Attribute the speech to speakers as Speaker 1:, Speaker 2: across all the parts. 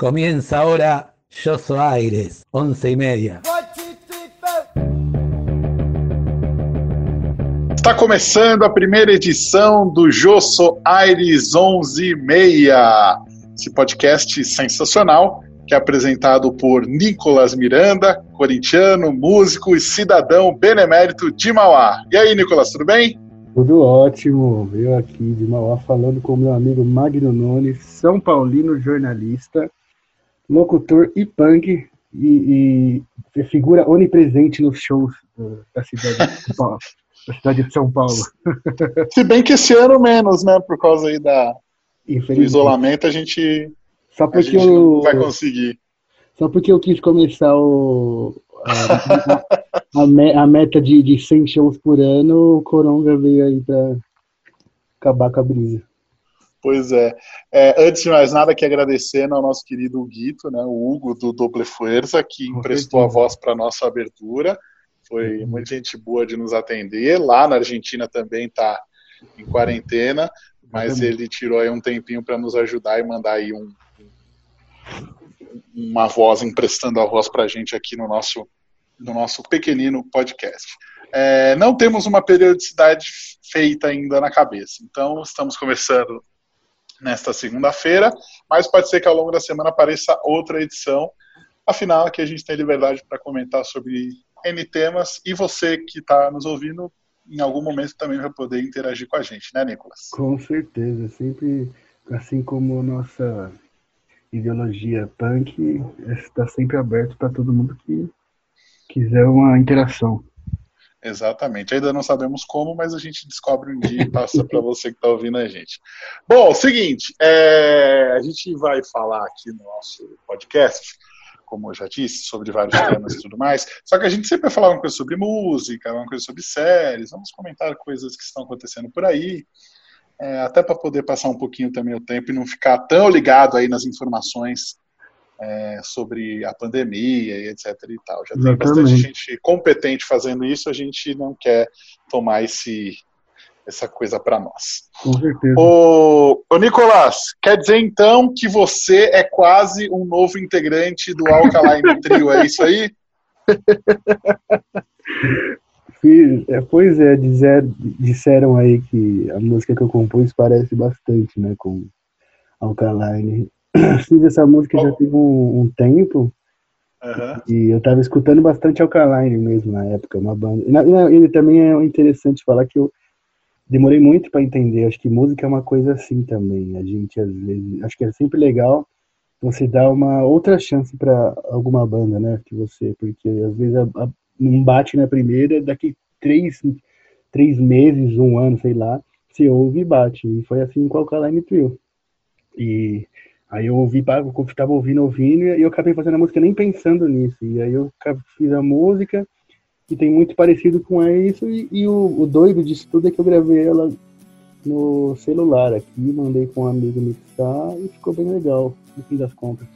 Speaker 1: Comienza ahora Yo Soy Aires, once y media.
Speaker 2: Está começando a primeira edição do Josso Aires 11 e meia. Esse podcast sensacional que é apresentado por Nicolas Miranda, corintiano, músico e cidadão benemérito de Mauá. E aí, Nicolas, tudo bem?
Speaker 3: Tudo ótimo. Eu aqui de Mauá falando com meu amigo Magno Nunes, São Paulino jornalista, locutor e punk e, e figura onipresente nos shows da cidade de São Paulo. Da cidade de São Paulo.
Speaker 2: Se bem que esse ano menos, né? Por causa aí da, do isolamento, a gente,
Speaker 3: só porque
Speaker 2: a gente
Speaker 3: eu,
Speaker 2: não vai conseguir.
Speaker 3: Só porque eu quis começar o, a, a, a, meta de, de 100 shows por ano, o Coronga veio aí para acabar com a brisa.
Speaker 2: Pois é. é. Antes de mais nada, que agradecendo ao nosso querido Guito, né, o Hugo do Doble Fuerza, que emprestou a voz para nossa abertura. Foi muita gente boa de nos atender. Lá na Argentina também está em quarentena, mas ele tirou aí um tempinho para nos ajudar e mandar aí um, uma voz, emprestando a voz para a gente aqui no nosso, no nosso pequenino podcast. É, não temos uma periodicidade feita ainda na cabeça, então estamos começando nesta segunda-feira, mas pode ser que ao longo da semana apareça outra edição. Afinal, aqui a gente tem liberdade para comentar sobre N temas e você que está nos ouvindo, em algum momento também vai poder interagir com a gente, né, Nicolas?
Speaker 3: Com certeza, sempre assim como nossa ideologia punk está sempre aberto para todo mundo que quiser uma interação.
Speaker 2: Exatamente. Ainda não sabemos como, mas a gente descobre um dia e passa para você que está ouvindo a gente. Bom, seguinte, é, a gente vai falar aqui no nosso podcast, como eu já disse, sobre vários temas e tudo mais. Só que a gente sempre vai falar uma coisa sobre música, uma coisa sobre séries, vamos comentar coisas que estão acontecendo por aí. É, até para poder passar um pouquinho também o tempo e não ficar tão ligado aí nas informações é, sobre a pandemia e etc e tal. Já tem bastante gente competente fazendo isso, a gente não quer tomar esse, essa coisa para nós.
Speaker 3: Com certeza.
Speaker 2: Ô, ô, Nicolás, quer dizer então que você é quase um novo integrante do Alkaline Trio, é isso aí?
Speaker 3: É, pois é, dizer, disseram aí que a música que eu compus parece bastante, né, com Alkaline. Fiz essa música oh. já tem um, um tempo, uhum. e eu tava escutando bastante Alkaline mesmo na época, uma banda. E, na, e também é interessante falar que eu demorei muito para entender, acho que música é uma coisa assim também, a gente às vezes, acho que é sempre legal você dar uma outra chance para alguma banda, né, que você, porque às vezes a, a não bate na primeira, daqui três, três meses, um ano, sei lá, você ouve e bate. E foi assim com o Alkaline Trio. E aí eu ouvi, eu estava ouvindo, ouvindo, e eu acabei fazendo a música nem pensando nisso. E aí eu fiz a música, e tem muito parecido com isso, e, e o, o, doido disso tudo é que eu gravei ela no celular aqui, mandei com um amigo mixar, e ficou bem legal, no fim das contas.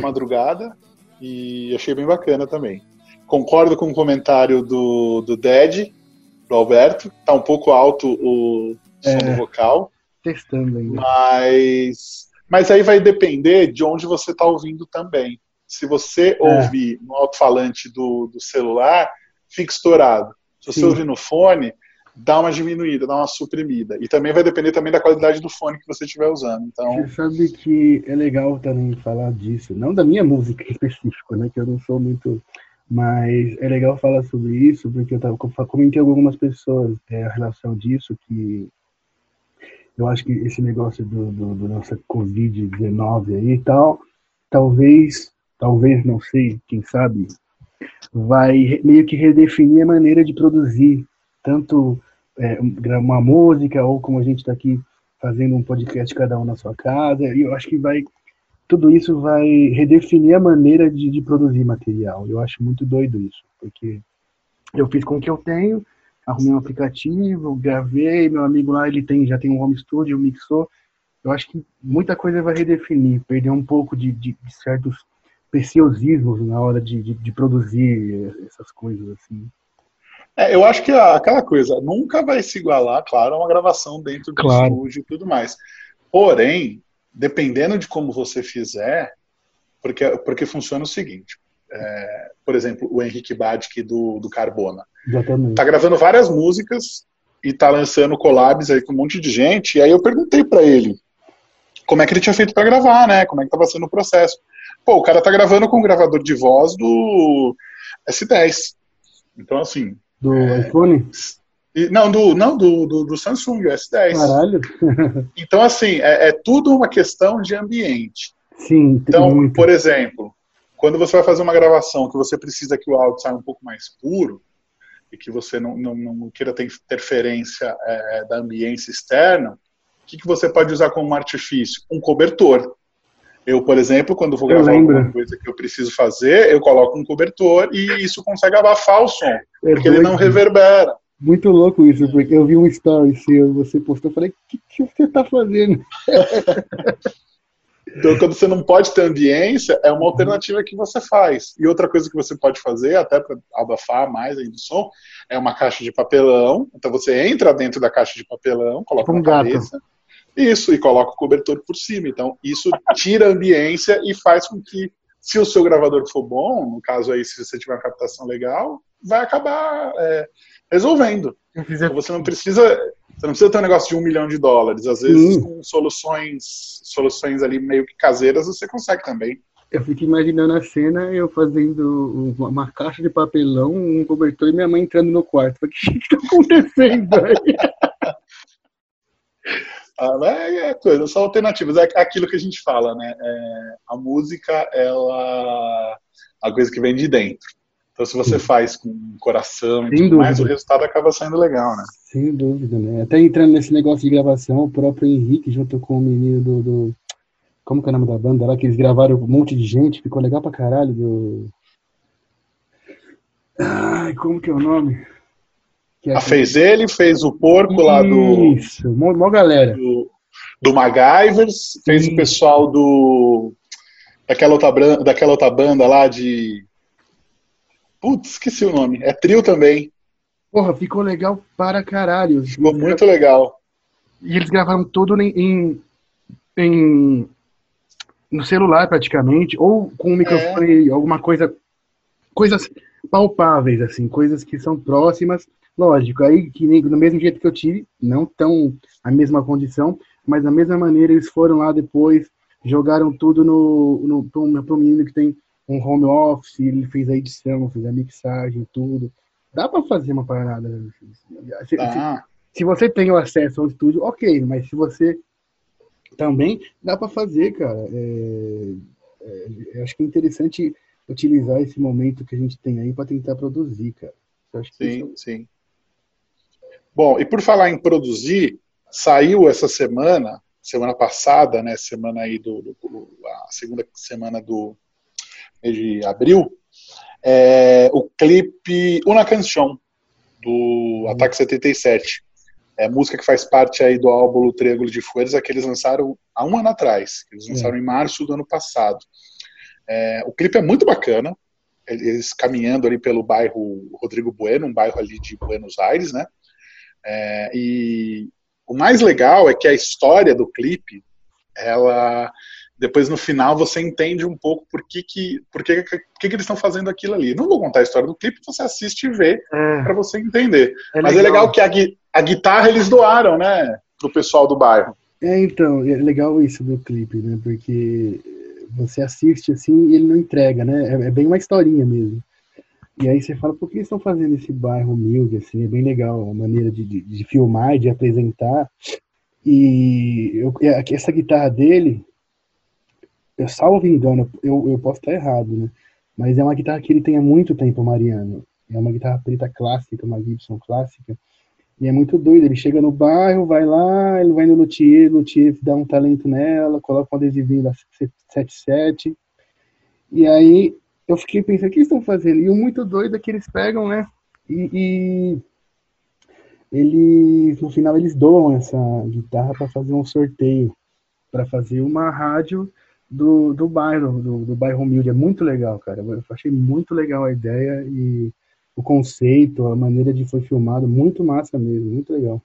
Speaker 2: Na madrugada e achei bem bacana também. Concordo com o comentário do, do Dead, do Alberto. Tá um pouco alto o som é, do vocal.
Speaker 3: Testando ainda.
Speaker 2: Mas, mas aí vai depender de onde você tá ouvindo também. Se você é. ouvir no alto-falante do, do celular, fica estourado. Se você Sim. ouvir no fone, dá uma diminuída, dá uma suprimida. E também vai depender também da qualidade do fone que você estiver usando. Então...
Speaker 3: Você sabe que é legal também falar disso, não da minha música em específico, né, que eu não sou muito... Mas é legal falar sobre isso, porque eu tava, comentei com algumas pessoas é, a relação disso, que eu acho que esse negócio do, do, do nossa Covid-19 aí e tal, talvez, talvez, não sei, quem sabe, vai meio que redefinir a maneira de produzir tanto é, uma música ou como a gente está aqui fazendo um podcast cada um na sua casa. E eu acho que vai tudo isso vai redefinir a maneira de, de produzir material. Eu acho muito doido isso, porque eu fiz com o que eu tenho, arrumei um aplicativo, gravei, meu amigo lá, ele tem, já tem um home studio, mixou. Eu acho que muita coisa vai redefinir, perder um pouco de, de, de certos preciosismos na hora de, de, de, produzir essas coisas assim.
Speaker 2: É, eu acho que aquela coisa nunca vai se igualar, claro, a uma gravação dentro do claro. estúdio e tudo mais. Porém, dependendo de como você fizer, porque, porque funciona o seguinte. É, por exemplo, o Henrique Badic do, do Carbona.
Speaker 3: Exatamente.
Speaker 2: Tá gravando várias músicas e tá lançando collabs aí com um monte de gente. E aí eu perguntei para ele como é que ele tinha feito para gravar, né? Como é que tava sendo o processo. Pô, o cara tá gravando com um gravador de voz do S10. Então, assim.
Speaker 3: Do é... iPhone?
Speaker 2: Não, do, não do, do, do Samsung, S10.
Speaker 3: Caralho.
Speaker 2: então, assim, é, é, tudo uma questão de ambiente.
Speaker 3: Sim,
Speaker 2: Então, muito. por exemplo, quando você vai fazer uma gravação que você precisa que o áudio saia um pouco mais puro e que você não, não, não queira ter interferência é, da ambiência externa, o que, que você pode usar como artifício? Um cobertor. Eu, por exemplo, quando vou gravar alguma coisa que eu preciso fazer, eu coloco um cobertor e isso consegue abafar o som, é porque doido. ele não reverbera.
Speaker 3: Muito louco isso, porque eu vi um story seu, você postou, eu falei, o que, que você está fazendo?
Speaker 2: então, quando você não pode ter ambiência, é uma alternativa que você faz. E outra coisa que você pode fazer, até para abafar mais ainda o som, é uma caixa de papelão. Então você entra dentro da caixa de papelão, coloca tipo um na cabeça. Isso, e coloca o cobertor por cima. Então, isso tira a ambiência e faz com que, se o seu gravador for bom, no caso aí, se você tiver uma captação legal, vai acabar é, resolvendo. Então, você não precisa. Você não precisa ter um negócio de um milhão de dólares. Às vezes, Sim. com soluções, soluções ali meio que caseiras, você consegue também.
Speaker 3: Eu fico imaginando a cena, eu fazendo uma caixa de papelão, um cobertor e minha mãe entrando no quarto. O que está acontecendo aí?
Speaker 2: é, é coisa, são alternativas. É aquilo que a gente fala, né? É, a música, ela é a coisa que vem de dentro. Então, se você faz com coração e tudo mais, o resultado acaba saindo legal, né?
Speaker 3: Sem dúvida, né? Até entrando nesse negócio de gravação, o próprio Henrique, junto com o menino do, do. Como que é o nome da banda lá? Que eles gravaram um monte de gente, ficou legal pra caralho. Do... Ai, como que é o nome?
Speaker 2: Que é ah, fez ele, fez o porco Isso, lá do.
Speaker 3: Isso, mó galera.
Speaker 2: Do, do MacGyvers, fez Isso. o pessoal do. Daquela outra, daquela outra banda lá de Putz, esqueci o nome. É trio também.
Speaker 3: Porra, ficou legal para caralho.
Speaker 2: Ficou muito legal.
Speaker 3: E eles gravaram tudo em, em, em no celular praticamente, ou com um microfone, é. alguma coisa, coisas palpáveis, assim, coisas que são próximas. Lógico, aí que nem, do mesmo jeito que eu tive, não tão a mesma condição, mas da mesma maneira eles foram lá depois, jogaram tudo no, no pro, pro menino que tem um home office, ele fez a edição, fez a mixagem, tudo. Dá para fazer uma parada. Se, ah. se, se, você tem o acesso ao estúdio, ok, mas se você também, dá para fazer, cara. É, é, acho que é interessante utilizar esse momento que a gente tem aí para tentar produzir, cara.
Speaker 2: sim, é... sim. Bom, e por falar em produzir, saiu essa semana, semana passada, né, semana aí do, do a segunda semana do de abril, é, o clipe Una Canção, do Ataque 77. É música que faz parte aí do álbum Triângulo de Folhas, que eles lançaram há um ano atrás. Eles lançaram em março do ano passado. É, o clipe é muito bacana. Eles caminhando ali pelo bairro Rodrigo Bueno, um bairro ali de Buenos Aires, né? É, e o mais legal é que a história do clipe, ela depois no final você entende um pouco por que, que, por que, que, que eles estão fazendo aquilo ali. Não vou contar a história do clipe, você assiste e vê é. para você entender. É Mas é legal que a, a guitarra eles doaram, né, pro pessoal do bairro.
Speaker 3: É, então, é legal isso do clipe, né, porque você assiste assim e ele não entrega, né, é, é bem uma historinha mesmo. E aí você fala, por que estão fazendo esse bairro humilde, assim, é bem legal a maneira de, de, de filmar, de apresentar. E eu, essa guitarra dele, eu salvo engano, eu, eu posso estar errado, né? Mas é uma guitarra que ele tem há muito tempo, Mariano. É uma guitarra preta clássica, uma Gibson clássica. E é muito doido. Ele chega no bairro, vai lá, ele vai no luthier, luthier dá um talento nela, coloca um adesivinho da 77. E aí eu fiquei pensando, o que estão fazendo? E o muito doido é que eles pegam, né? E, e eles, no final, eles doam essa guitarra para fazer um sorteio, para fazer uma rádio do, do bairro, do, do bairro humilde. É muito legal, cara. Eu achei muito legal a ideia e o conceito, a maneira de foi filmado, muito massa mesmo, muito legal.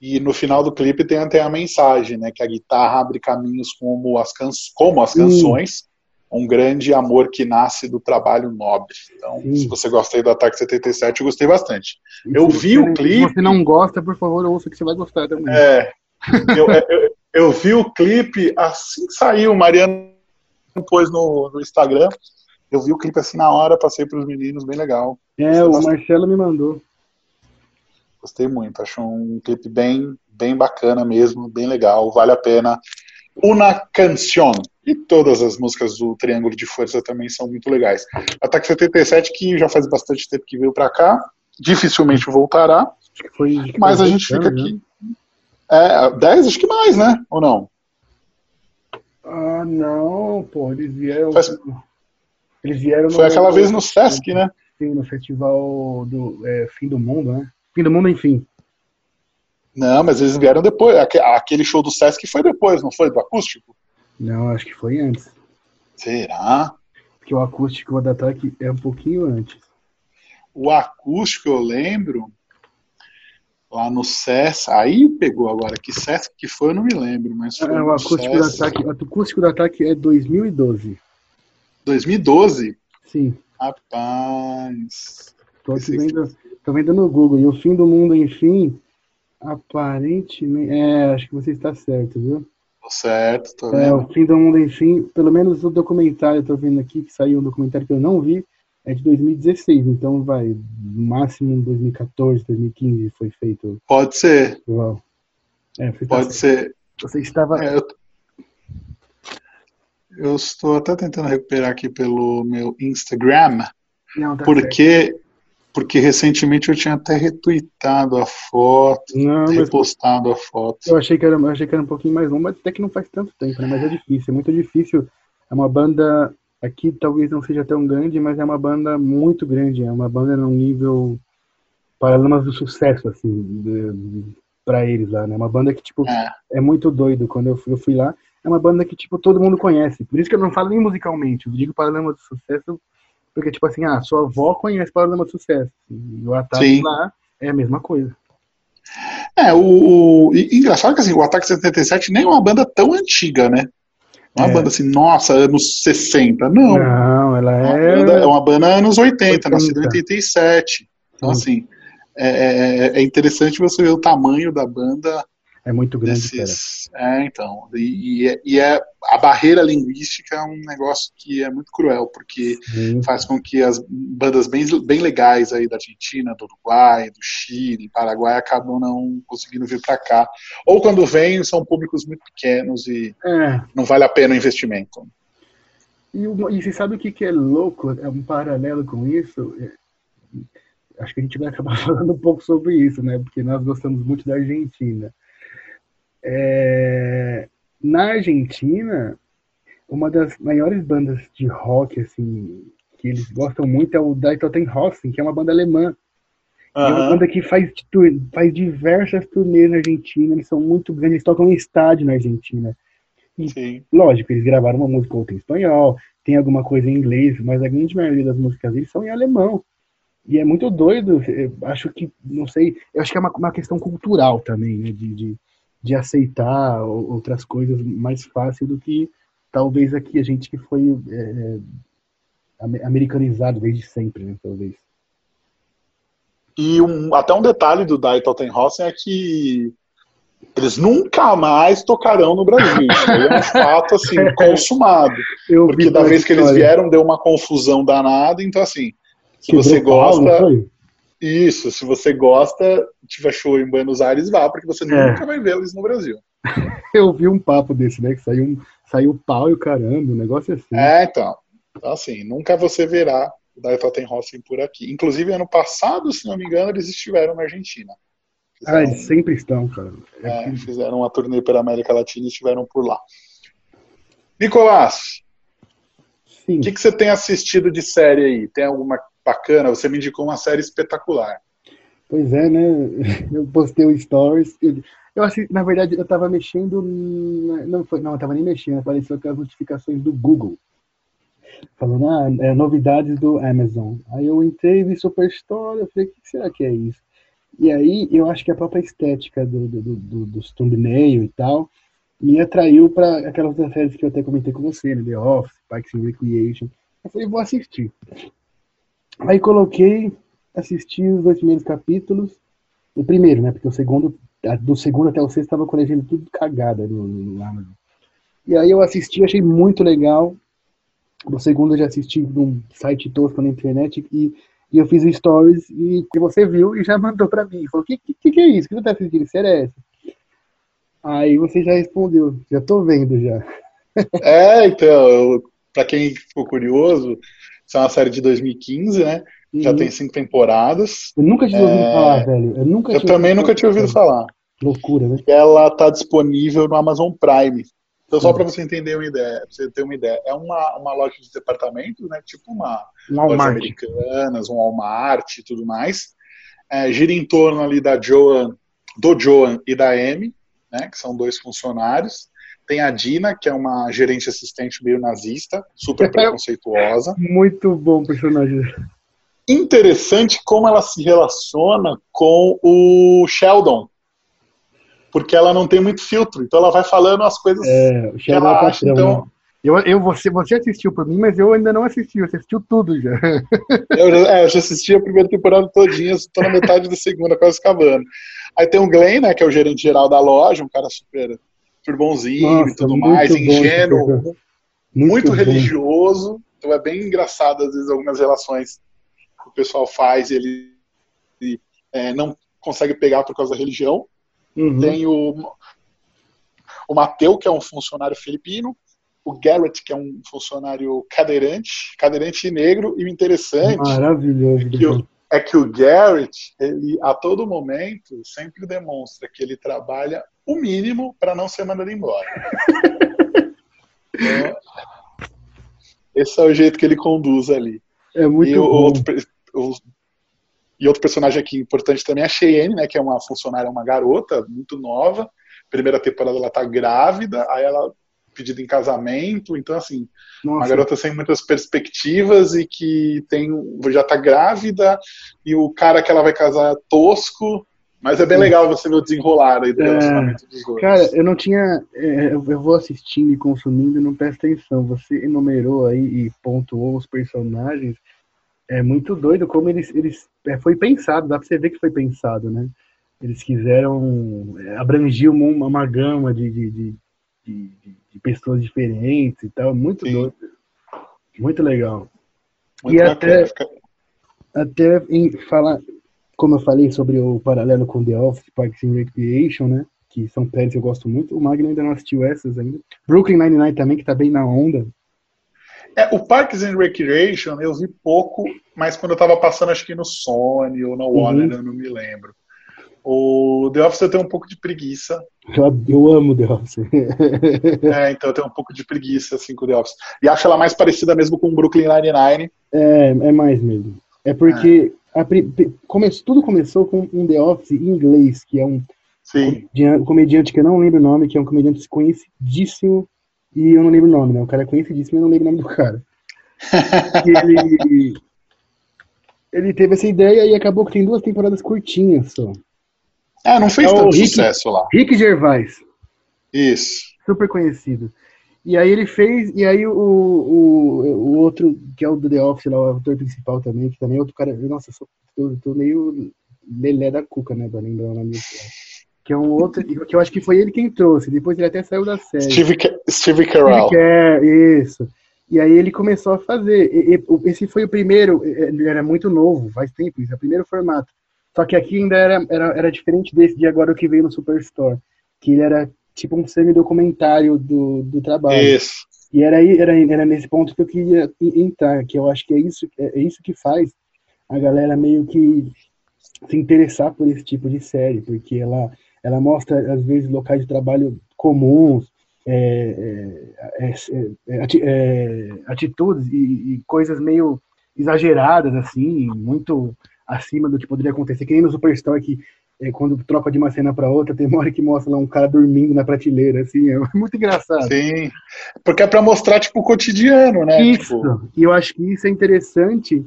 Speaker 2: E no final do clipe tem até a mensagem, né? Que a guitarra abre caminhos como as, can como as canções, um grande amor que nasce do trabalho nobre. Então, Sim. se você gosta aí do Ataque 77, eu gostei bastante. E eu vi o clipe.
Speaker 3: Se você não gosta, por favor, ouça que você vai gostar também.
Speaker 2: É. eu, eu, eu, vi o clipe assim que saiu, o Mariano pôs no, no Instagram. Eu vi o clipe assim na hora, passei para os meninos, bem legal.
Speaker 3: É, o Marcelo me mandou.
Speaker 2: Gostei muito, acho um clipe bem, bem bacana mesmo, bem legal, vale a pena. Una Canción. E todas as músicas do Triângulo de Força também são muito legais. Ataque 77, que já faz bastante tempo que veio para cá, dificilmente voltará. Acho que foi, acho que mas a gente fica né? aqui. É, 10, acho que mais, né? Ou não?
Speaker 3: Ah, não, pô, eles vieram. Faz...
Speaker 2: Eles vieram Foi aquela vez no Sesc, né?
Speaker 3: Sim, no festival do é, Fim do Mundo, né? Fim do Mundo, enfim.
Speaker 2: Não, mas eles vieram depois. Aquele show do Sesc foi depois, não foi? Do acústico?
Speaker 3: Não, acho que foi antes.
Speaker 2: Será?
Speaker 3: Porque o acústico do ataque é um pouquinho antes.
Speaker 2: O acústico, eu lembro, lá no Sesc, aí pegou agora, que Sesc que foi, eu não me lembro, mas foi
Speaker 3: é, o acústico do ataque, o acústico do ataque é 2012.
Speaker 2: 2012?
Speaker 3: Sim.
Speaker 2: Rapaz.
Speaker 3: Tô vendo, tô vendo no Google. E o fim do mundo, enfim, aparentemente. É, acho que você está certo, viu?
Speaker 2: Certo, tô
Speaker 3: vendo. É, o fim do mundo, enfim, pelo menos o documentário, eu tô vendo aqui, que saiu um documentário que eu não vi, é de 2016, então vai, no máximo 2014, 2015 foi feito.
Speaker 2: Pode ser.
Speaker 3: É,
Speaker 2: Pode ser.
Speaker 3: Você estava.
Speaker 2: É, eu... eu... estou até tentando recuperar aqui pelo meu Instagram, não, tá porque certo porque recentemente eu tinha até retweetado a foto, não, repostado a foto.
Speaker 3: Eu achei que era, eu achei que era um pouquinho mais longo, mas até que não faz tanto tempo, né? Mas é difícil, é muito difícil. É uma banda aqui talvez não seja tão grande, mas é uma banda muito grande, é uma banda num nível paralamas do sucesso assim, para eles lá, né? Uma banda que tipo é. é, muito doido quando eu fui, eu fui lá. É uma banda que tipo todo mundo conhece. Por isso que eu não falo nem musicalmente, eu digo paralamas do sucesso porque, tipo assim, ah, sua avó conhece Paralama de Sucesso. E o Ataque Sim. lá é a mesma coisa.
Speaker 2: É, o, o engraçado que assim, o Ataque 77 nem é uma banda tão antiga, né? É uma é. banda assim, nossa, anos 60. Não.
Speaker 3: Não, ela é.
Speaker 2: Uma banda, é uma banda anos 80, 80. nascida em 87. Então, Sim. assim, é, é, é interessante você ver o tamanho da banda
Speaker 3: é muito grande, desses...
Speaker 2: É, então. E, e, é, e, é, a barreira linguística é um negócio que é muito cruel, porque Sim. faz com que as bandas bem, bem legais aí da Argentina, do Uruguai, do Chile, Paraguai, acabam não conseguindo vir para cá. Ou quando vêm, são públicos muito pequenos e é. não vale a pena o investimento.
Speaker 3: E, e você sabe o que, que é louco? É um paralelo com isso? É, acho que a gente vai acabar falando um pouco sobre isso, né? Porque nós gostamos muito da Argentina. É, na Argentina, uma das maiores bandas de rock, assim, que eles gostam muito é o Die Totenhausen, que é uma banda alemã. Uhum. É uma banda que faz, faz diversas turnês na Argentina, eles são muito grandes, eles tocam em estádio na Argentina. E, Sim. Lógico, eles gravaram uma música outra em espanhol, tem alguma coisa em inglês, mas a grande maioria das músicas deles são em alemão. E é muito doido, acho que, não sei, eu acho que é uma, uma questão cultural também, né, de, de de aceitar outras coisas mais fácil do que talvez aqui a gente que foi é, americanizado desde sempre, né, talvez.
Speaker 2: E um, até um detalhe do Die Tottenhausen é que eles nunca mais tocarão no Brasil. Isso é um fato assim consumado. Eu porque da vez que eles vieram deu uma confusão danada, então assim, se que você gosta, Paulo, isso, se você gosta, tiver show em Buenos Aires, vá, porque você é. nunca vai vê-los no Brasil.
Speaker 3: Eu vi um papo desse, né? Que saiu, um, saiu pau e o caramba, um negócio assim.
Speaker 2: É, então. Então, assim, nunca você verá o da Tottenhausen por aqui. Inclusive, ano passado, se não me engano, eles estiveram na Argentina.
Speaker 3: Fizeram, ah, eles sempre estão, cara.
Speaker 2: É, é, fizeram uma turnê pela América Latina e estiveram por lá. Nicolás, o que, que você tem assistido de série aí? Tem alguma bacana. Você me indicou uma série espetacular.
Speaker 3: Pois é, né? Eu postei o stories. Eu acho na verdade, eu tava mexendo. Não, foi, não, eu tava nem mexendo, apareceu aquelas notificações do Google. Falando, ah, é, novidades do Amazon. Aí eu entrei, vi Superstore, eu falei, o que será que é isso? E aí eu acho que a própria estética do, do, do, do thumbnail e tal me atraiu para aquelas séries que eu até comentei com você, né? The Office, Parks and Recreation. Eu falei, vou assistir. Aí coloquei, assisti os dois primeiros capítulos. O primeiro, né? Porque o segundo, do segundo até o sexto, estava com a legenda tudo cagada no, no Amazon. E aí eu assisti, achei muito legal. O segundo eu já assisti num site tosco na internet e, e eu fiz stories e, você viu e já mandou para mim. Falou, o que, que, que, é isso? O que você tá assistindo? Série é essa? Aí você já respondeu, já tô vendo já.
Speaker 2: É, então, para quem ficou curioso, isso é uma série de 2015, né? Já uhum. tem cinco temporadas.
Speaker 3: Eu nunca tinha ouvido é... falar, velho. Eu, nunca
Speaker 2: eu também nunca tinha ouvido falar.
Speaker 3: Loucura, né?
Speaker 2: Ela tá disponível no Amazon Prime. Então, só para você entender uma ideia, você ter uma ideia, é uma, uma loja de departamentos, né? Tipo uma loja americanas, um Walmart e tudo mais. É, gira em torno ali da Joan, do Joan e da Amy, né, que são dois funcionários. Tem a Dina, que é uma gerente assistente meio nazista, super preconceituosa.
Speaker 3: Muito bom personagem.
Speaker 2: Interessante como ela se relaciona com o Sheldon. Porque ela não tem muito filtro, então ela vai falando as coisas
Speaker 3: é, que ela é acha. Então, né? Eu, eu, você, você assistiu por mim, mas eu ainda não assisti, você assistiu tudo já.
Speaker 2: Eu, é, eu já assisti a primeira temporada todinha, estou na metade da segunda, quase acabando. Aí tem o Glenn, né, que é o gerente geral da loja, um cara super, super bonzinho
Speaker 3: Nossa,
Speaker 2: e tudo mais, ingênuo, muito, muito religioso. Então é bem engraçado, às vezes, algumas relações que o pessoal faz e ele, ele é, não consegue pegar por causa da religião. Uhum. Tem o, o Mateu, que é um funcionário filipino, o Garrett, que é um funcionário cadeirante, cadeirante negro, e o interessante
Speaker 3: Maravilhoso.
Speaker 2: Que o, é que o Garrett, ele a todo momento sempre demonstra que ele trabalha o mínimo para não ser mandado embora. então, esse é o jeito que ele conduz ali.
Speaker 3: É muito
Speaker 2: e
Speaker 3: bom.
Speaker 2: Outro, o, e outro personagem aqui importante também é a Cheyenne, né, que é uma funcionária, uma garota muito nova. Primeira temporada ela tá grávida, aí ela pedido em casamento, então assim, Nossa. uma garota sem muitas perspectivas e que tem já tá grávida e o cara que ela vai casar é tosco, mas é bem legal você ver o desenrolar aí do é, relacionamento dos dois.
Speaker 3: Cara, eu não tinha. É, eu vou assistindo e consumindo e não presto atenção. Você enumerou aí e pontuou os personagens. É muito doido como eles. eles é, foi pensado, dá pra você ver que foi pensado, né? Eles quiseram é, abrangir uma, uma gama de, de, de, de de pessoas diferentes e tal. Muito Sim. doido. Muito legal. Muito e até, até em falar, como eu falei sobre o paralelo com The Office, Parks and Recreation, né? Que são séries que eu gosto muito. O Magno ainda não assistiu essas ainda. Brooklyn Nine-Nine também, que tá bem na onda.
Speaker 2: É, o Parks and Recreation eu vi pouco, mas quando eu tava passando, acho que no Sony ou no Warner, uhum. eu não me lembro. O The Office eu tenho um pouco de preguiça.
Speaker 3: Eu, eu amo The Office.
Speaker 2: é, então eu tenho um pouco de preguiça assim, com The Office. E acho ela mais parecida mesmo com Brooklyn Nine-Nine.
Speaker 3: É, é mais mesmo. É porque é. A, come, tudo começou com um The Office em inglês, que é um
Speaker 2: Sim.
Speaker 3: comediante que eu não lembro o nome, que é um comediante conhecidíssimo, e eu não lembro o nome, né? O cara é conhecidíssimo e eu não lembro o nome do cara. ele, ele teve essa ideia e acabou que tem duas temporadas curtinhas só.
Speaker 2: Ah, não fez é tanto Rick, sucesso lá.
Speaker 3: Rick Gervais.
Speaker 2: Isso.
Speaker 3: Super conhecido. E aí ele fez, e aí o, o, o outro, que é o do The Office, lá, o ator principal também, que também é outro cara. Nossa, eu tô, tô meio lelé da cuca, né, pra lembrar o nome Que é um outro, que eu acho que foi ele quem trouxe, depois ele até saiu da série.
Speaker 2: Steve, Steve Carell.
Speaker 3: Steve Carell, isso. E aí ele começou a fazer. Esse foi o primeiro, ele era muito novo, faz tempo, isso é o primeiro formato. Só que aqui ainda era, era, era diferente desse de agora que veio no Superstore. Que ele era tipo um semi-documentário do, do trabalho.
Speaker 2: Isso.
Speaker 3: E era, aí, era, era nesse ponto que eu queria entrar, que eu acho que é isso, é, é isso que faz a galera meio que se interessar por esse tipo de série, porque ela, ela mostra, às vezes, locais de trabalho comuns, é, é, é, é atitudes e, e, coisas meio exageradas, assim, muito acima do que poderia acontecer, que nem no Superstore que é, quando troca de uma cena para outra, tem uma hora que mostra lá um cara dormindo na prateleira, assim, é muito engraçado.
Speaker 2: Sim, porque é para mostrar, tipo, o cotidiano, né?
Speaker 3: Isso,
Speaker 2: tipo...
Speaker 3: e eu acho que isso é interessante,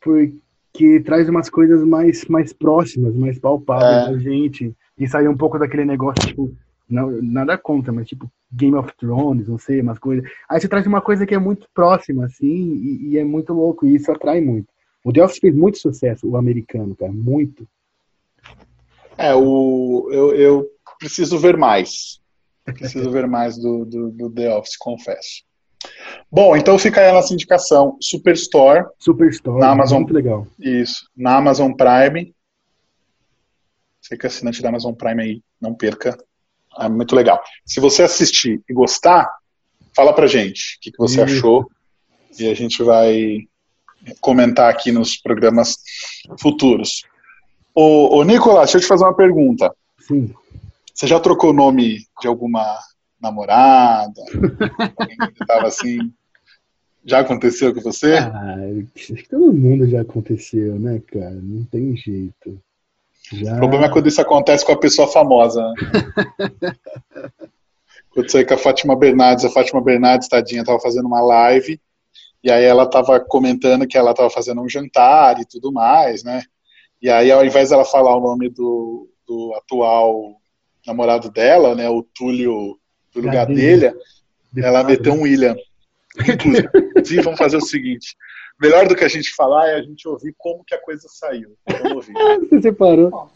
Speaker 3: porque traz umas coisas mais, mais próximas, mais palpáveis é. da gente, e sair um pouco daquele negócio, tipo, não, nada contra, mas tipo Game of Thrones, não sei, umas coisas. Aí você traz uma coisa que é muito próxima, assim, e, e é muito louco, e isso atrai muito. O The Office fez muito sucesso, o americano, cara, muito.
Speaker 2: É, o, eu, eu preciso ver mais. Preciso ver mais do, do, do, The Office, confesso. Bom, então fica aí a nossa indicação. Superstore.
Speaker 3: Superstore,
Speaker 2: na Amazon,
Speaker 3: muito legal.
Speaker 2: Isso, na Amazon Prime. Você que é assinante da Amazon Prime aí, não perca. É muito legal. Se você assistir e gostar, fala pra gente o que, que você isso. achou. E a gente vai comentar aqui nos programas futuros. Ô, ô Nicolas, deixa eu te fazer uma pergunta.
Speaker 3: Sim.
Speaker 2: Você já trocou o nome de alguma namorada? Alguém que tava assim? Já aconteceu com você?
Speaker 3: Ah, todo mundo já aconteceu, né, cara? Não tem jeito. Já...
Speaker 2: O problema é quando isso acontece com a pessoa famosa. Né? quando aí com a Fátima Bernardes, a Fátima Bernardes, tadinha, tava fazendo uma live e aí ela estava comentando que ela estava fazendo um jantar e tudo mais, né? E aí, ao invés dela falar o nome do, do atual namorado dela, né, o Túlio, Túlio Gadelha, ela meteu um William. Inclusive, vamos fazer o seguinte: melhor do que a gente falar é a gente ouvir como que a coisa saiu. Vamos ouvir.
Speaker 3: Você separou.
Speaker 4: Bom,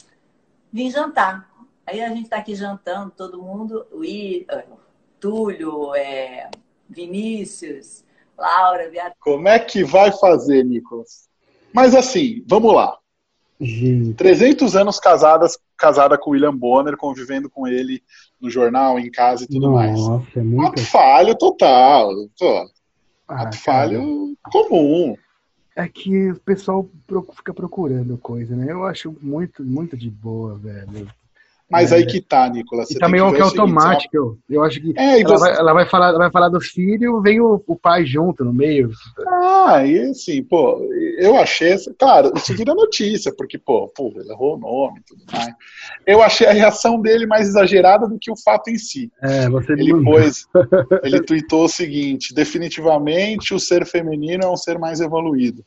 Speaker 4: vim jantar. Aí a gente está aqui jantando, todo mundo, o I, Túlio, é, Vinícius, Laura, Beatriz.
Speaker 2: Como é que vai fazer, Nicolas? Mas assim, vamos lá.
Speaker 3: Gente.
Speaker 2: 300 anos casadas, casada com William Bonner, convivendo com ele no jornal, em casa e tudo
Speaker 3: Nossa,
Speaker 2: mais.
Speaker 3: É muito...
Speaker 2: Ato falho total. Tô.
Speaker 3: Ah,
Speaker 2: Ato falho comum.
Speaker 3: É que o pessoal fica procurando coisa, né? Eu acho muito, muito de boa, velho.
Speaker 2: Mas é. aí que tá, Nicolas.
Speaker 3: Você e também que é automático. Seguinte, eu acho que é, ela, você... vai, ela, vai, falar, vai falar do filho vem o, o, pai junto no meio.
Speaker 2: Ah, e assim, pô, eu achei. Claro, isso vira notícia, porque, pô, pô, ele errou o nome e tudo mais. Eu achei a reação dele mais exagerada do que o fato em si.
Speaker 3: É, você
Speaker 2: ele pôs, ele tweetou o seguinte: definitivamente o ser feminino é um ser mais evoluído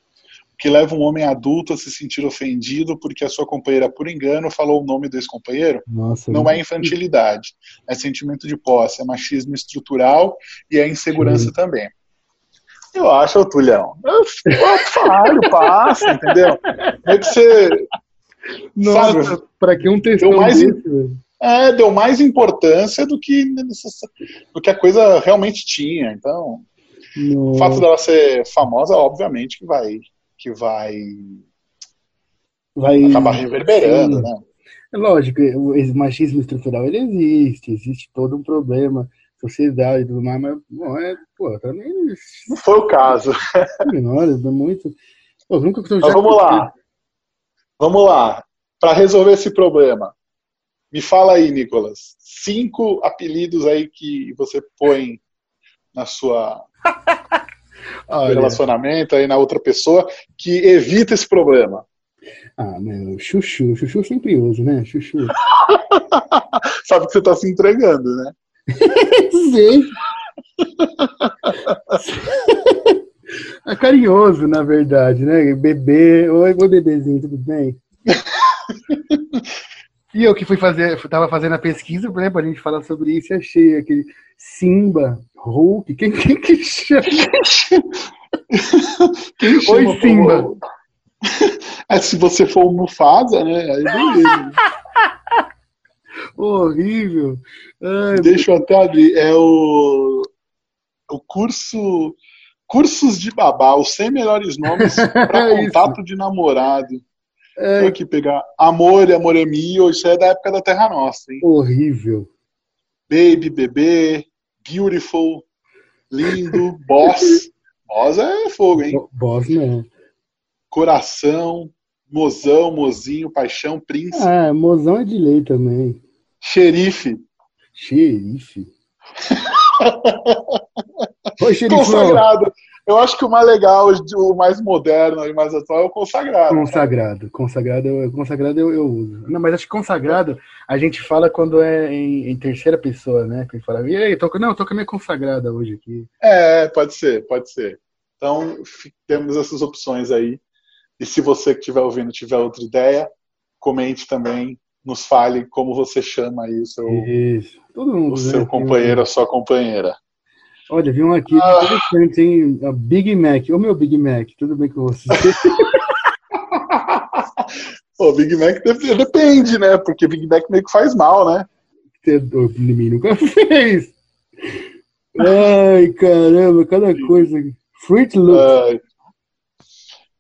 Speaker 2: que leva um homem adulto a se sentir ofendido porque a sua companheira, por engano, falou o nome do ex-companheiro? Não é infantilidade, é sentimento de posse, é machismo estrutural e é insegurança Sim. também. Eu acho, Tulhão. Falho, passa, entendeu? É que você.
Speaker 3: Nossa, para que um textão
Speaker 2: deu mais, desse, é, deu mais importância do que, do que a coisa realmente tinha. Então, Nossa. o fato dela ser famosa, obviamente, que vai que vai,
Speaker 3: vai
Speaker 2: acabar reverberando, né?
Speaker 3: É lógico, o machismo estrutural ele existe, existe todo um problema, sociedade e tudo mais, mas não é, pô, também.
Speaker 2: Não foi o caso.
Speaker 3: Menor, é muito. Pô, nunca
Speaker 2: então, vamos lá. Vamos lá. Para resolver esse problema, me fala aí, Nicolas, cinco apelidos aí que você põe na sua Olha. relacionamento aí na outra pessoa que evita esse problema.
Speaker 3: Ah, meu, chuchu, chuchu sempre uso, né? Chuchu.
Speaker 2: Sabe que você tá se entregando, né?
Speaker 3: Sei. é carinhoso, na verdade, né? Bebê, oi, oi bebezinho, tudo bem? e eu que fui fazer, tava fazendo a pesquisa, né, pra gente falar sobre isso, e achei aquele Simba, Hulk, quem, quem que chama?
Speaker 2: quem chama
Speaker 3: Oi, Simba.
Speaker 2: É, se você for o Mufasa, né? Aí beleza.
Speaker 3: Horrível.
Speaker 2: Ai, Deixa eu até abrir. É o, o curso. Cursos de babá, os 100 melhores nomes para é contato de namorado. É. Vou aqui pegar Amor e Amor é Mio, isso é da época da Terra Nossa, hein?
Speaker 3: Horrível.
Speaker 2: Baby, bebê, beautiful, lindo, boss. Boss é fogo, hein?
Speaker 3: Boss não.
Speaker 2: Coração, mozão, mozinho, paixão, príncipe.
Speaker 3: Ah, mozão é de lei também.
Speaker 2: Xerife.
Speaker 3: Xerife.
Speaker 2: Oi, xerife. Consagrado. Eu acho que o mais legal, o mais moderno e mais atual é o consagrado.
Speaker 3: Consagrado. Consagrado, eu, consagrado eu, eu, uso. Não, mas acho que consagrado a gente fala quando é em, em terceira pessoa, né? Que fala, e aí, tô, não, tô com a minha consagrada hoje aqui.
Speaker 2: É, pode ser, pode ser. Então, temos essas opções aí. E se você que estiver ouvindo tiver outra ideia, comente também, nos fale como você chama aí o seu,
Speaker 3: Isso. Todo mundo,
Speaker 2: o
Speaker 3: né?
Speaker 2: seu companheiro, a sua companheira.
Speaker 3: Olha, vi um aqui ah. interessante, hein? A Big Mac. Ô meu Big Mac, tudo bem com você?
Speaker 2: Pô, Big Mac depende, né? Porque Big Mac meio que faz mal, né?
Speaker 3: O mim nunca fez. Ai, caramba, cada coisa. Fruit Loop.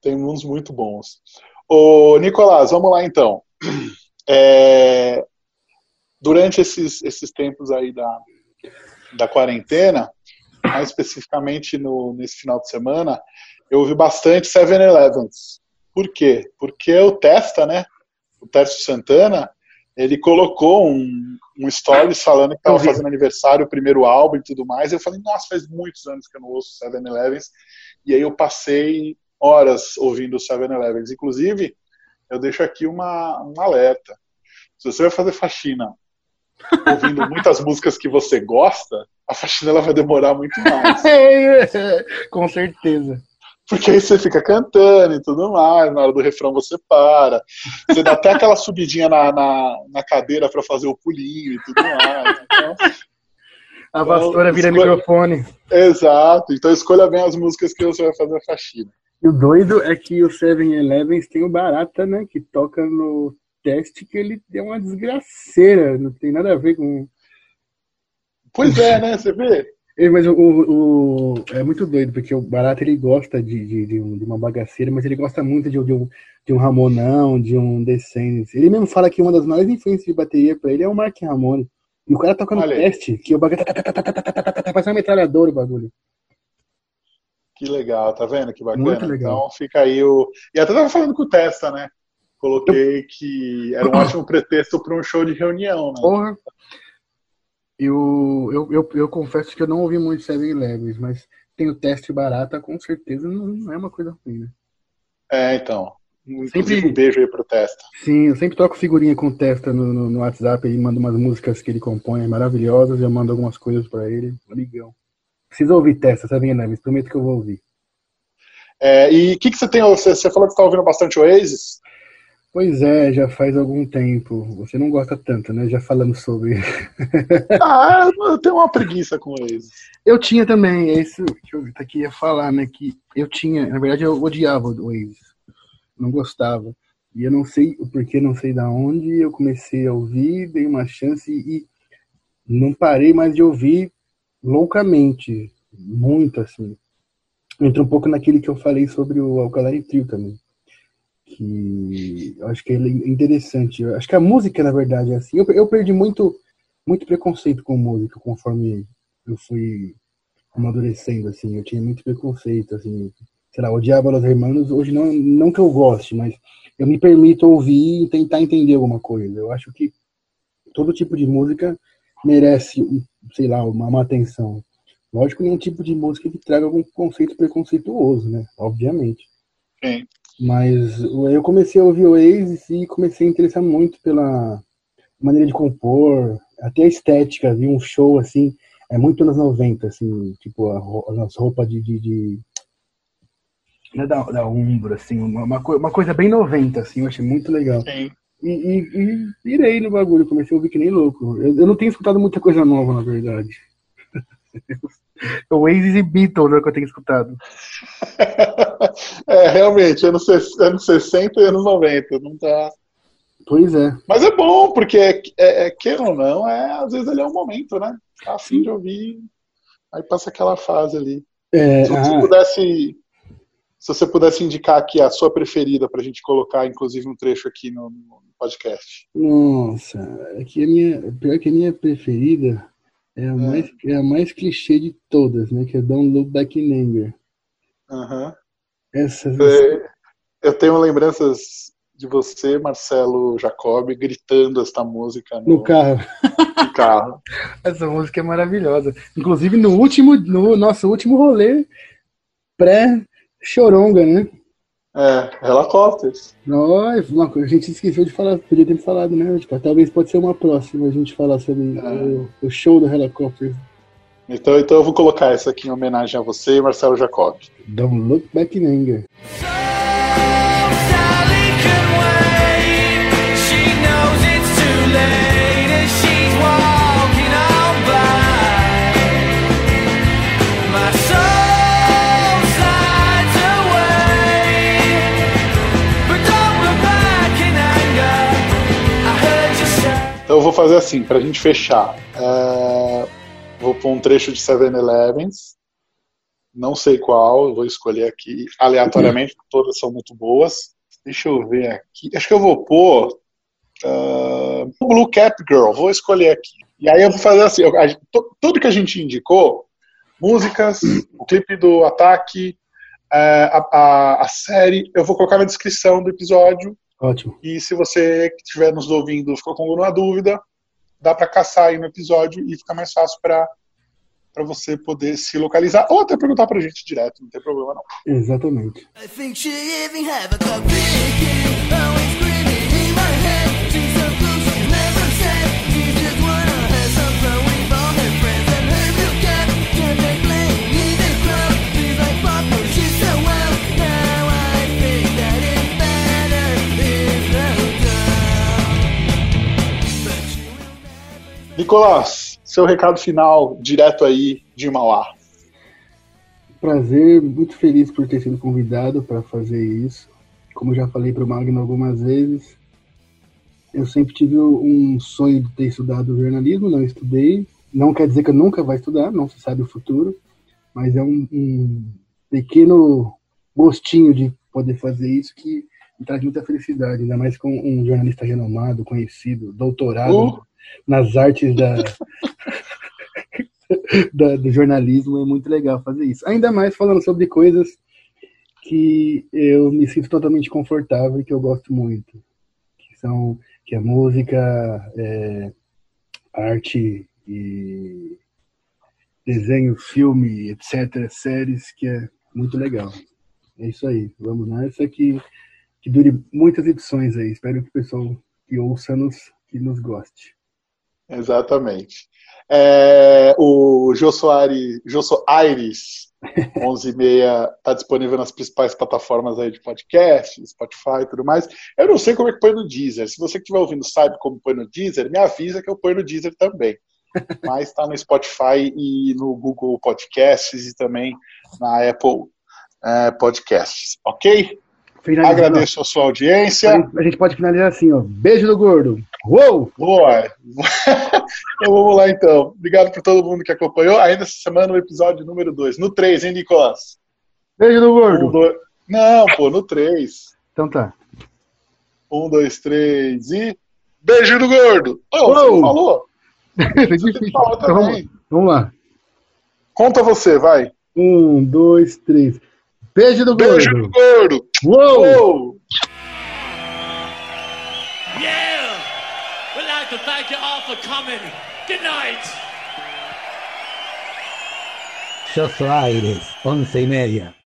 Speaker 2: tem uns muito bons. Ô, Nicolás, vamos lá então. É, durante esses, esses tempos aí da, da quarentena, mais especificamente no, nesse final de semana, eu ouvi bastante 7-Elevens. Por quê? Porque o Testa, né? O Tércio Santana, ele colocou um, um stories falando que estava fazendo aniversário, o primeiro álbum e tudo mais. Eu falei, nossa, faz muitos anos que eu não ouço 7-Elevens. E aí eu passei horas ouvindo 7-Elevens. Inclusive, eu deixo aqui uma, um alerta. Se você vai fazer faxina ouvindo muitas músicas que você gosta, a faxina ela vai demorar muito mais.
Speaker 3: Com certeza.
Speaker 2: Porque aí você fica cantando e tudo mais, na hora do refrão você para. Você dá até aquela subidinha na, na, na cadeira para fazer o pulinho e tudo mais. Então,
Speaker 3: a vassoura então, vira escolha... microfone.
Speaker 2: Exato. Então escolha bem as músicas que você vai fazer a faxina.
Speaker 3: E o doido é que o 7-Eleven tem o Barata, né? Que toca no teste que ele é uma desgraceira. Não tem nada a ver com.
Speaker 2: Pois é, né? Você vê?
Speaker 3: Mas o, o, é muito doido, porque o Barata ele gosta de, de, de, uma bagaceira, mas ele gosta muito de, de, um, de um Ramonão, de um Descendants. Ele mesmo fala que uma das maiores influências de bateria pra ele é o Mark Ramone. E o cara toca no teste, que o bagulho tá, tá, tá, tá, faz uma metralhadora o bagulho.
Speaker 2: Que legal, tá vendo? Que bacana. Muito legal. Então fica aí o. E até tava falando com o Testa, né? Coloquei que era um ótimo pretexto para um show de reunião, né?
Speaker 3: Porra. Eu, eu, eu, eu confesso que eu não ouvi muito Seven Elevens, mas tem o teste barata, com certeza não, não é uma coisa ruim, né?
Speaker 2: É, então. Inclusive, sempre, um beijo aí pro Testa.
Speaker 3: Sim, eu sempre toco figurinha com o Testa no, no, no WhatsApp, ele manda umas músicas que ele compõe maravilhosas, eu mando algumas coisas para ele, amigão. Preciso ouvir Testa, Seven Elevens, prometo que eu vou ouvir.
Speaker 2: É, e o que, que você tem? Você, você falou que está ouvindo bastante Oasis?
Speaker 3: Pois é, já faz algum tempo. Você não gosta tanto, né? Já falamos sobre.
Speaker 2: ah, eu tenho uma preguiça com eles.
Speaker 3: Eu tinha também, é isso que eu aqui ia falar, né? Que eu tinha, na verdade, eu odiava o Waze. Não gostava. E eu não sei o porquê, não sei da onde. Eu comecei a ouvir, dei uma chance e não parei mais de ouvir loucamente. Muito assim. Entra um pouco naquele que eu falei sobre o Alkaline Trio também que eu acho que é interessante. Eu acho que a música, na verdade, é assim. Eu, eu perdi muito, muito preconceito com música conforme eu fui amadurecendo, assim. Eu tinha muito preconceito, assim. Sei lá, odiava Los Hermanos. Hoje não, não que eu goste, mas eu me permito ouvir e tentar entender alguma coisa. Eu acho que todo tipo de música merece, sei lá, uma, uma atenção. Lógico, nenhum tipo de música que traga algum conceito preconceituoso, né? Obviamente.
Speaker 2: Sim.
Speaker 3: Mas eu comecei a ouvir o Oasis e comecei a interessar muito pela maneira de compor, até a estética, vi um show assim, é muito anos 90, assim, tipo, as roupas de, de, de é da, da Umbro, assim, uma, uma, coisa bem 90, assim, eu achei muito legal.
Speaker 2: Sim.
Speaker 3: E, e, e virei no bagulho, comecei a ouvir que nem louco. Eu, eu não tenho escutado muita coisa nova, na verdade. Oasis e Beatles é o que eu tenho escutado.
Speaker 2: é, realmente, anos, anos 60 e anos 90, não tá.
Speaker 3: Pois é.
Speaker 2: Mas é bom, porque, é, é, é, queira ou não, é, às vezes ele é um momento, né? Tá afim de ouvir, aí passa aquela fase ali.
Speaker 3: É,
Speaker 2: se você ah, pudesse. Se você pudesse indicar aqui a sua preferida para a gente colocar, inclusive, um trecho aqui no, no podcast.
Speaker 3: Nossa, é que a minha, pior que a minha preferida é a, é. Mais, é a mais clichê de todas, né? Que é Don't Look Back in Anger.
Speaker 2: Uhum.
Speaker 3: Essa,
Speaker 2: é, eu tenho lembranças de você, Marcelo Jacob, gritando esta música
Speaker 3: no, no carro.
Speaker 2: No carro.
Speaker 3: Essa música é maravilhosa. Inclusive no último, no nosso último rolê, pré-choronga, né?
Speaker 2: É, Helicopters.
Speaker 3: Nós, uma coisa, a gente esqueceu de falar, podia ter falado, né? Tipo, talvez pode ser uma próxima a gente falar sobre
Speaker 2: É.
Speaker 3: o, o show do Helicopters.
Speaker 2: Então, então eu vou colocar essa aqui em homenagem a você e Marcelo Jacob.
Speaker 3: Don't look back in anger.
Speaker 5: Sally can
Speaker 2: eu vou fazer assim, pra gente fechar. É, Vou pôr um trecho de 7-Elevens. Não sei qual, vou escolher aqui aleatoriamente, porque todas são muito boas. Deixa eu ver aqui. Acho que eu vou pôr. ah, Blue Cap Girl, vou escolher aqui. E aí eu vou fazer assim: eu- a tudo que a gente indicou, músicas, o clipe do ataque, é, a, a- a série, eu vou colocar na descrição do episódio.
Speaker 3: Ótimo.
Speaker 2: E se você que estiver nos ouvindo ficou com alguma dúvida, dá para caçar aí no episódio e fica mais fácil para para você poder se localizar ou até perguntar pra gente direto, não tem problema não.
Speaker 3: Exatamente.
Speaker 5: I
Speaker 2: Nicolás, seu recado final direto aí de Mauá.
Speaker 3: Prazer, muito feliz por ter sido convidado para fazer isso. Como já falei para o Magno algumas vezes, eu sempre tive um sonho de ter estudado jornalismo, não estudei. Não quer dizer que eu nunca vai estudar, não se sabe o futuro, mas é um, um pequeno gostinho de poder fazer isso que me traz muita felicidade, ainda mais com um jornalista renomado, conhecido, doutorado
Speaker 2: Uh.
Speaker 3: Nas artes da, da- do jornalismo, é muito legal fazer isso. Ainda mais falando sobre coisas que eu me sinto totalmente confortável e que eu gosto muito, que são que é música, é, arte e desenho, filme, etc, séries, que é muito legal. É isso aí, vamos nessa que que dure muitas edições aí. Espero que o pessoal que ouça nos que nos goste.
Speaker 2: Exatamente. É, o Jô Soares, Jô Soares 11 e meia está disponível nas principais plataformas aí de podcast, Spotify e tudo mais. Eu não sei como é que põe no Deezer. Se você que estiver ouvindo sabe como põe no Deezer, me avisa que eu ponho no Deezer também. Mas está no Spotify e no Google Podcasts e também na Apple é, Podcasts, ok?
Speaker 3: Finalizando,
Speaker 2: Agradeço a sua audiência.
Speaker 3: A gente pode finalizar assim, ó. Beijo do gordo. Uou!
Speaker 2: Boa! então vamos lá então. Obrigado por todo mundo que acompanhou. Ainda essa semana o episódio número 2. No 3, hein, Nicolas?
Speaker 3: Beijo do
Speaker 2: Um,
Speaker 3: gordo.
Speaker 2: dois... Não, pô, no 3.
Speaker 3: Então tá.
Speaker 2: Um, dois, três e. Beijo do gordo! Ô, você
Speaker 3: Uou!
Speaker 2: não falou? Você falar
Speaker 3: Então, vamos,
Speaker 2: também.
Speaker 3: vamos lá.
Speaker 2: Conta você, vai.
Speaker 3: Um, dois, três. Beijo do
Speaker 2: Beijo do
Speaker 3: gordo.
Speaker 2: Gordo!
Speaker 3: Uou!
Speaker 2: Uou!
Speaker 6: Yeah! We'd like to thank you all for coming. Good night.
Speaker 1: Yo soy Aires, once y media.